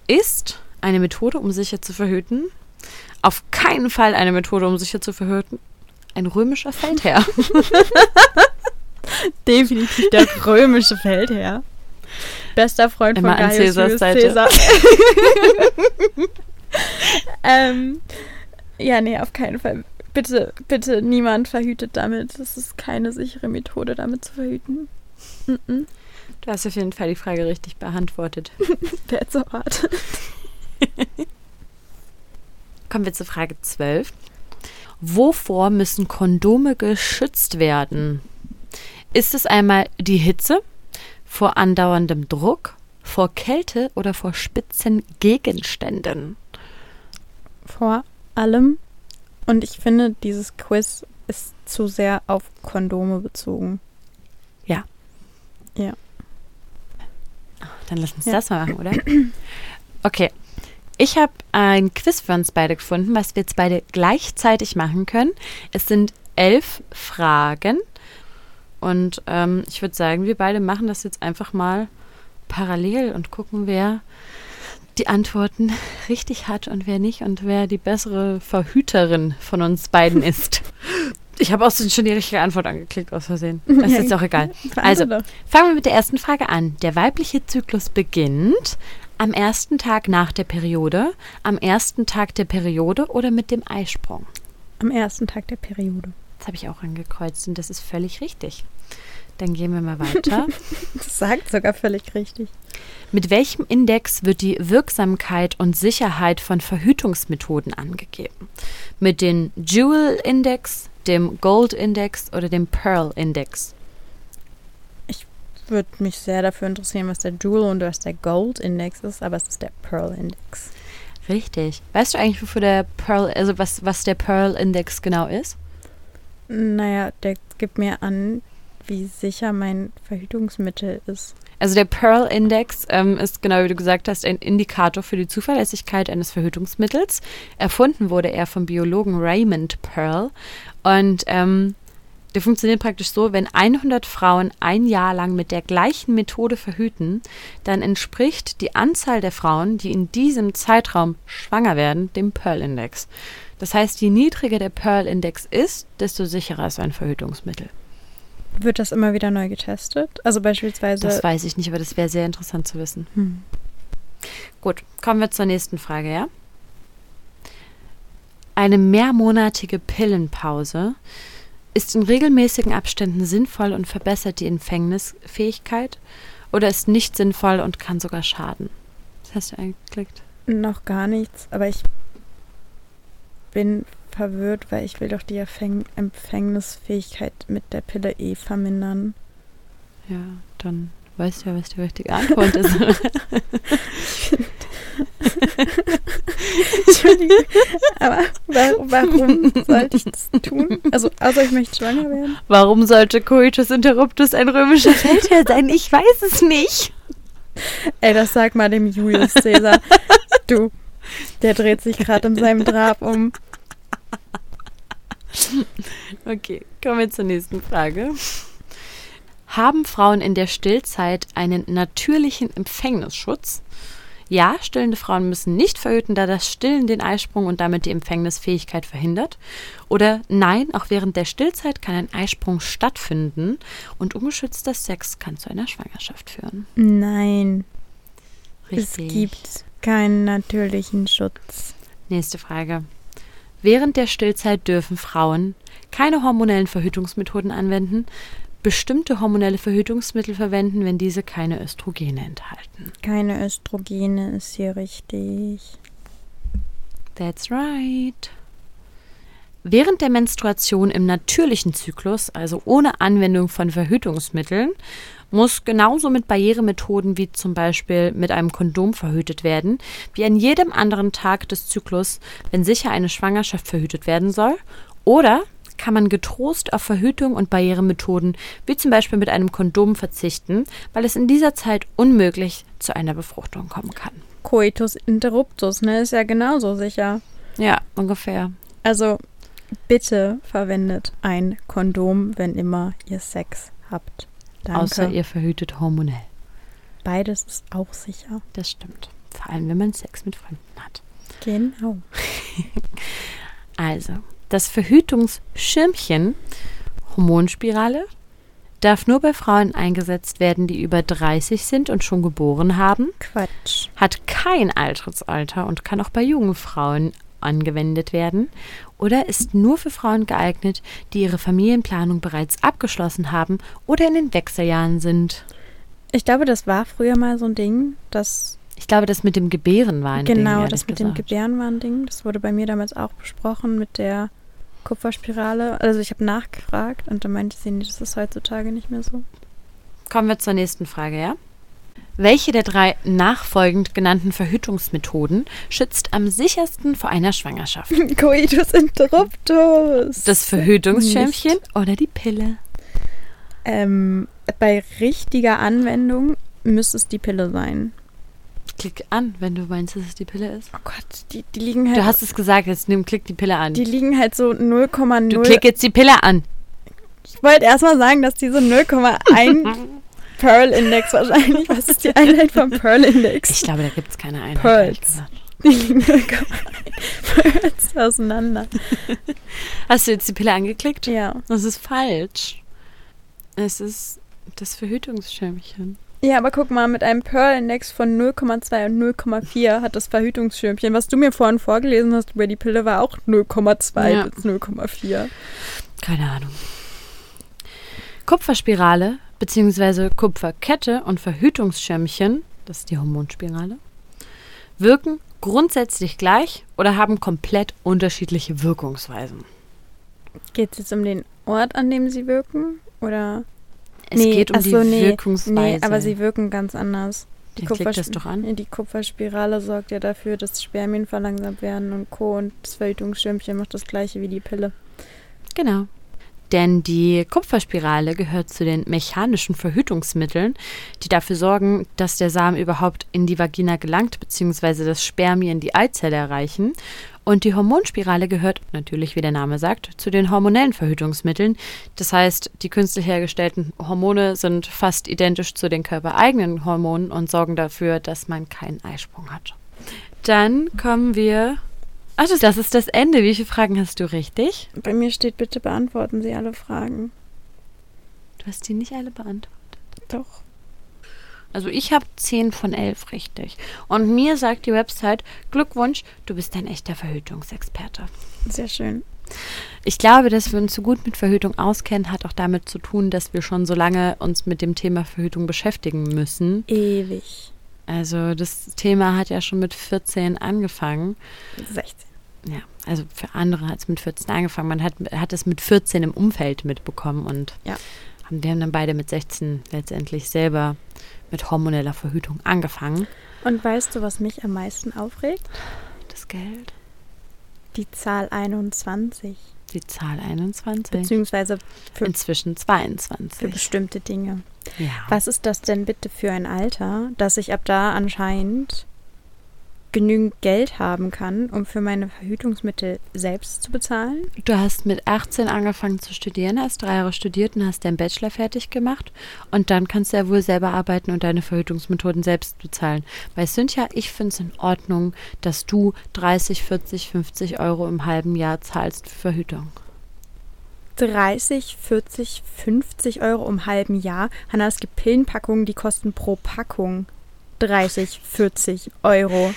ist eine Methode, um sicher zu verhüten. Auf keinen Fall eine Methode, um sicher zu verhüten. Ein römischer Feldherr. Definitiv der römische Feldherr. Bester Freund Immer von an Gaius Caesars Julius Seite. Caesar. ähm, ja, nee, auf keinen Fall. Bitte, bitte, niemand verhütet damit. Das ist keine sichere Methode, damit zu verhüten. Mhm. Du hast auf jeden Fall die Frage richtig beantwortet. Wer so hart. Kommen wir zur Frage 12. Wovor müssen Kondome geschützt werden? Ist es einmal die Hitze, vor andauerndem Druck, vor Kälte oder vor spitzen Gegenständen? Vor allem. Und ich finde, dieses Quiz ist zu sehr auf Kondome bezogen. Dann lass uns Ja. das mal machen, oder? Okay. Ich habe ein Quiz für uns beide gefunden, was wir jetzt beide gleichzeitig machen können. Es sind elf Fragen. Und ähm, ich würde sagen, wir beide machen das jetzt einfach mal parallel und gucken, wer die Antworten richtig hat und wer nicht und wer die bessere Verhüterin von uns beiden ist. Ich habe auch schon die richtige Antwort angeklickt aus Versehen. Das ist jetzt auch egal. Also. Fangen wir mit der ersten Frage an. Der weibliche Zyklus beginnt am ersten Tag nach der Periode, am ersten Tag der Periode oder mit dem Eisprung. am ersten Tag der Periode. Das habe ich auch angekreuzt und das ist völlig richtig. Dann gehen wir mal weiter. Das sagt sogar völlig richtig. mit welchem Index wird die Wirksamkeit und Sicherheit von Verhütungsmethoden angegeben? Mit dem Jewel-Index, dem Gold-Index oder dem Pearl-Index? Würde mich sehr dafür interessieren, was der Jewel und was der Gold Index ist, aber es ist der Pearl Index. Richtig. Weißt du eigentlich, wofür der Pearl, also was, was der Pearl-Index genau ist? Naja, der gibt mir an, wie sicher mein Verhütungsmittel ist. Also der Pearl-Index ähm, ist genau wie du gesagt hast ein Indikator für die Zuverlässigkeit eines Verhütungsmittels. Erfunden wurde er vom Biologen Raymond Pearl und ähm, der funktioniert praktisch so, wenn 100 Frauen ein Jahr lang mit der gleichen Methode verhüten, dann entspricht die Anzahl der Frauen, die in diesem Zeitraum schwanger werden, dem Pearl-Index. Das heißt, je niedriger der Pearl-Index ist, desto sicherer ist ein Verhütungsmittel. Wird das immer wieder neu getestet? Also beispielsweise. Das weiß ich nicht, aber das wäre sehr interessant zu wissen. Hm. Gut, kommen wir zur nächsten Frage, ja? Eine mehrmonatige Pillenpause ist in regelmäßigen Abständen sinnvoll und verbessert die Empfängnisfähigkeit oder ist nicht sinnvoll und kann sogar schaden? Was hast du eingeklickt? Noch gar nichts, aber ich bin verwirrt, weil ich will doch die Empfäng Empfängnisfähigkeit mit der Pille eh vermindern. Ja, dann weißt du ja, was die richtige Antwort ist. Entschuldigung, aber wa warum sollte ich das tun? Also, außer ich möchte schwanger werden. Warum sollte Coitus Interruptus ein römischer Feldherr sein? Ich weiß es nicht. Ey, das sag mal dem Julius Caesar. Du, der dreht sich gerade in seinem Drab um. Okay, kommen wir zur nächsten Frage. Haben Frauen in der Stillzeit einen natürlichen Empfängnisschutz? Ja, stillende Frauen müssen nicht verhüten, da das Stillen den Eisprung und damit die Empfängnisfähigkeit verhindert. Oder nein, auch während der Stillzeit kann ein Eisprung stattfinden und ungeschützter Sex kann zu einer Schwangerschaft führen. Nein, Richtig. es gibt keinen natürlichen Schutz. Nächste Frage. Während der Stillzeit dürfen Frauen keine hormonellen Verhütungsmethoden anwenden, bestimmte hormonelle Verhütungsmittel verwenden, wenn diese keine Östrogene enthalten. Keine Östrogene ist hier richtig. That's right. Während der Menstruation im natürlichen Zyklus, also ohne Anwendung von Verhütungsmitteln, muss genauso mit Barrieremethoden wie zum Beispiel mit einem Kondom verhütet werden, wie an jedem anderen Tag des Zyklus, wenn sicher eine Schwangerschaft verhütet werden soll, oder kann man getrost auf Verhütung und Barrieremethoden wie zum Beispiel mit einem Kondom verzichten, weil es in dieser Zeit unmöglich zu einer Befruchtung kommen kann. Coitus interruptus, ne, ist ja genauso sicher. Ja, ungefähr. Also bitte verwendet ein Kondom, wenn immer ihr Sex habt. Danke. Außer ihr verhütet hormonell. Beides ist auch sicher. Das stimmt. Vor allem, wenn man Sex mit Fremden hat. Genau. Also, das Verhütungsschirmchen, Hormonspirale, darf nur bei Frauen eingesetzt werden, die über 30 sind und schon geboren haben, Quatsch. hat kein Eintrittsalter und kann auch bei jungen Frauen angewendet werden oder ist nur für Frauen geeignet, die ihre Familienplanung bereits abgeschlossen haben oder in den Wechseljahren sind. Ich glaube, das war früher mal so ein Ding, das Ich glaube, das mit dem Gebären war ein Ding. genau, das mit dem gesagt. Gebären war ein Ding. Das wurde bei mir damals auch besprochen mit der Kupferspirale. Also ich habe nachgefragt und dann meinte sie, nee, das ist heutzutage nicht mehr so. Kommen wir zur nächsten Frage, ja? Welche der drei nachfolgend genannten Verhütungsmethoden schützt am sichersten vor einer Schwangerschaft? Coitus interruptus. Das Verhütungsschirmchen oder die Pille? Ähm, bei richtiger Anwendung müsste es die Pille sein. Klick an, wenn du meinst, dass es die Pille ist. Oh Gott, die, die liegen halt. Du hast es gesagt, jetzt nimm, klick die Pille an. die liegen halt so 0,0. du klick jetzt die Pille an. Ich wollte erstmal sagen, dass diese 0,1 Pearl-Index wahrscheinlich. Was ist die Einheit vom Pearl-Index? Ich glaube, da gibt es keine Einheit. Pearls. Die liegen 0,1 Pearls auseinander. Hast du jetzt die Pille angeklickt? Ja. Das ist falsch. Es ist das Verhütungsschirmchen. Ja, aber guck mal, mit einem Pearl-Index von 0,2 und 0,4 hat das Verhütungsschirmchen, was du mir vorhin vorgelesen hast über die Pille, war auch 0,2 Ja. bis 0,4. Keine Ahnung. Kupferspirale bzw. Kupferkette und Verhütungsschirmchen, das ist die Hormonspirale, wirken grundsätzlich gleich oder haben komplett unterschiedliche Wirkungsweisen. Geht es jetzt um den Ort, an dem sie wirken? Oder? Es Nee, geht um ach die nee, Wirkungsweise. Nee, aber sie wirken ganz anders. Die, Kupfersp- doch an. Die Kupferspirale sorgt ja dafür, dass Spermien verlangsamt werden und Co. Und das Verhütungsschirmchen macht das gleiche wie die Pille. Genau. Denn die Kupferspirale gehört zu den mechanischen Verhütungsmitteln, die dafür sorgen, dass der Samen überhaupt in die Vagina gelangt, beziehungsweise das Spermien die Eizelle erreichen. Und die Hormonspirale gehört natürlich, wie der Name sagt, zu den hormonellen Verhütungsmitteln. Das heißt, die künstlich hergestellten Hormone sind fast identisch zu den körpereigenen Hormonen und sorgen dafür, dass man keinen Eisprung hat. Dann kommen wir Das, das ist das Ende. Wie viele Fragen hast du richtig? Bei mir steht, bitte beantworten Sie alle Fragen. Du hast die nicht alle beantwortet. Doch. Also ich habe 10 von 11 richtig. Und mir sagt die Website, Glückwunsch, du bist ein echter Verhütungsexperte. Sehr schön. Ich glaube, dass wir uns so gut mit Verhütung auskennen, hat auch damit zu tun, dass wir schon so lange uns mit dem Thema Verhütung beschäftigen müssen. Ewig. Also das Thema hat ja schon mit 14 angefangen. 16. Ja, also für andere hat es mit 14 angefangen. Man hat, hat es mit 14 im Umfeld mitbekommen und Ja. haben, die haben dann beide mit 16 letztendlich selber mit hormoneller Verhütung angefangen. Und weißt du, was mich am meisten aufregt? Das Geld. Die Zahl 21. Die Zahl 21. Beziehungsweise für, Inzwischen für 22. bestimmte Dinge. Ja. Was ist das denn bitte für ein Alter, dass ich ab da anscheinend genügend Geld haben kann, um für meine Verhütungsmittel selbst zu bezahlen? Du hast mit 18 angefangen zu studieren, hast drei Jahre studiert und hast deinen Bachelor fertig gemacht. Und dann kannst du ja wohl selber arbeiten und deine Verhütungsmethoden selbst bezahlen. Bei Cynthia, ich finde es in Ordnung, dass du 30, 40, 50 Euro im halben Jahr zahlst für Verhütung. 30, 40, 50 Euro im halben Jahr. Hanna, es gibt Pillenpackungen, die kosten pro Packung 30, 40 Euro.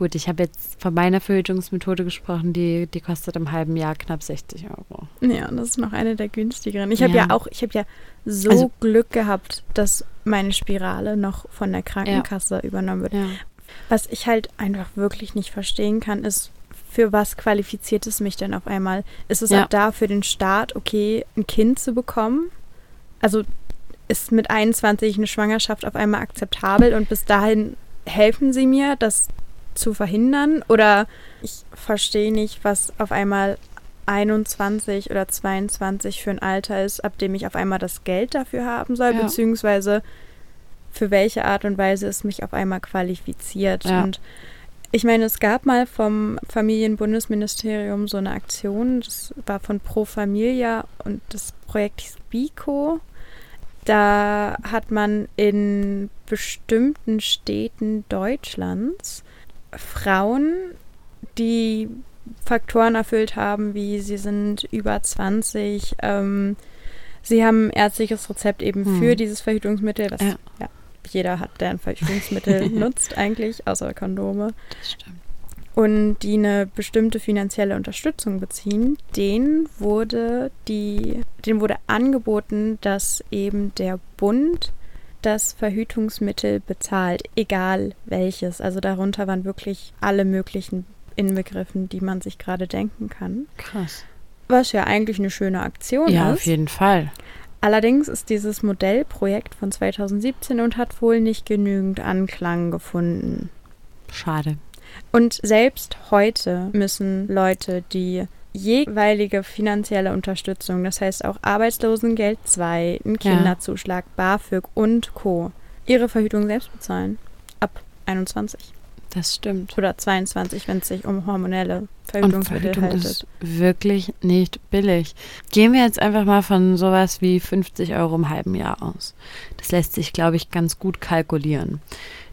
Gut, ich habe jetzt von meiner Verhütungsmethode gesprochen, die, die kostet im halben Jahr knapp 60 Euro. Ja, das ist noch eine der günstigeren. Ich habe Ja. ja auch, ich habe ja so Also- Glück gehabt, dass meine Spirale noch von der Krankenkasse übernommen wird. Ja. Was ich halt einfach wirklich nicht verstehen kann, ist, für was qualifiziert es mich denn auf einmal? Ist es Ja. ab da für den Staat okay, ein Kind zu bekommen? Also ist mit 21 eine Schwangerschaft auf einmal akzeptabel und bis dahin helfen sie mir, das zu verhindern? Oder ich verstehe nicht, was auf einmal 21 oder 22 für ein Alter ist, ab dem ich auf einmal das Geld dafür haben soll, Ja. beziehungsweise für welche Art und Weise es mich auf einmal qualifiziert. Ja. Und ich meine, es gab mal vom Familienbundesministerium so eine Aktion, das war von Pro Familia und das Projekt hieß BICO. Da hat man in bestimmten Städten Deutschlands Frauen, die Faktoren erfüllt haben, wie sie sind über 20, ähm, sie haben ein ärztliches Rezept eben Hm. für dieses Verhütungsmittel, was Ja. ja. jeder hat, der ein Verhütungsmittel nutzt eigentlich, außer Kondome Das stimmt. und die eine bestimmte finanzielle Unterstützung beziehen, denen wurde die, denen wurde angeboten, dass eben der Bund das Verhütungsmittel bezahlt, egal welches. Also darunter waren wirklich alle möglichen inbegriffen, die man sich gerade denken kann. Krass. Was ja eigentlich eine schöne Aktion Ja, ist. auf jeden Fall. Allerdings ist dieses Modellprojekt von 2017 und hat wohl nicht genügend Anklang gefunden. Schade. Und selbst heute müssen Leute, die jeweilige finanzielle Unterstützung, das heißt auch Arbeitslosengeld 2, einen Ja. Kinderzuschlag, BAföG und Co., ihre Verhütung selbst bezahlen. Ab 21 Das stimmt. oder 22, wenn es sich um hormonelle Verhütungsmittel Verhütung handelt. ist wirklich nicht billig. Gehen wir jetzt einfach mal von sowas wie 50 Euro im halben Jahr aus. Das lässt sich, glaube ich, ganz gut kalkulieren.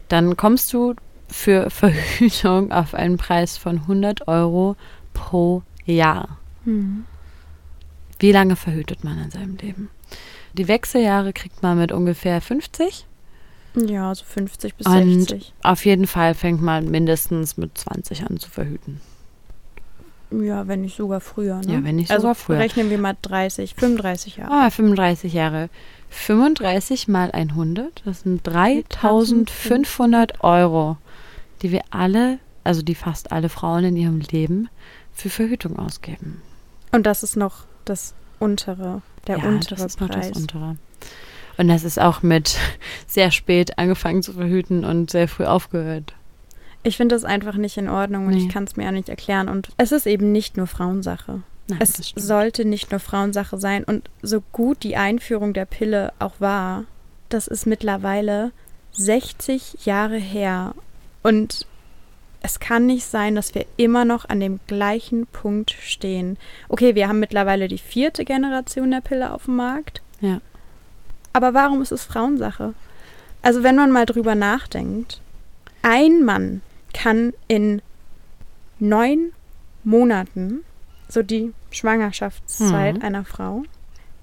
Dann kommst du für Verhütung auf einen Preis von 100 Euro pro Jahr. Hm. Wie lange verhütet man in seinem Leben? Die Wechseljahre kriegt man mit ungefähr 50. Ja, so 50 bis Und 60. auf jeden Fall fängt man mindestens mit 20 an zu verhüten. Ja, wenn nicht sogar früher. Ne? Ja, wenn nicht also sogar früher. Rechnen wir mal 30, 35 Jahre. Ah, 35 Jahre. 35 mal 100, das sind 3500 Euro, die wir alle, also die fast alle Frauen in ihrem Leben für Verhütung ausgeben. Und das ist noch das untere, der ja, untere das ist noch Preis. das untere. Und das ist auch mit sehr spät angefangen zu verhüten und sehr früh aufgehört. Ich finde das einfach nicht in Ordnung und Nee. ich kann es mir auch nicht erklären. Und es ist eben nicht nur Frauensache. Nein, es sollte nicht nur Frauensache sein. Und so gut die Einführung der Pille auch war, das ist mittlerweile 60 Jahre her. Und es kann nicht sein, dass wir immer noch an dem gleichen Punkt stehen. Okay, wir haben mittlerweile die vierte Generation der Pille auf dem Markt. Ja. Aber warum ist es Frauensache? Also wenn man mal drüber nachdenkt, ein Mann kann in neun Monaten, so die Schwangerschaftszeit Mhm. einer Frau,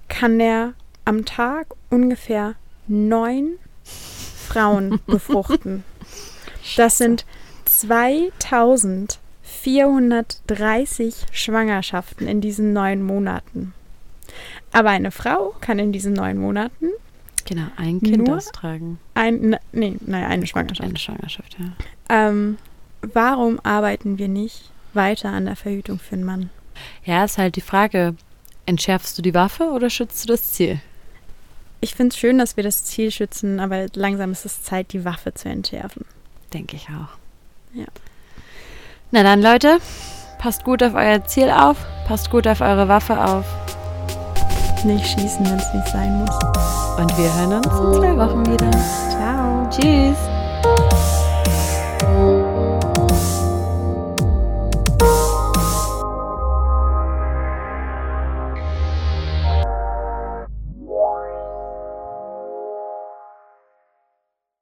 kann der am Tag ungefähr neun Frauen befruchten. Das sind 2430 Schwangerschaften in diesen neun Monaten. Aber eine Frau kann in diesen neun Monaten Genau, ein Kind austragen. ein, ne, nee, naja, eine Schwangerschaft. Eine Schwangerschaft, ja. Ähm, warum arbeiten wir nicht weiter an der Verhütung für einen Mann? Ja, ist halt die Frage, entschärfst du die Waffe oder schützt du das Ziel? Ich finde es schön, dass wir das Ziel schützen, aber langsam ist es Zeit, die Waffe zu entschärfen. Denke ich auch. Ja. Na dann, Leute, passt gut auf euer Ziel auf, passt gut auf eure Waffe auf Nicht schießen, wenn es nicht sein muss. und wir hören uns in zwei Wochen wieder. Ciao. Tschüss.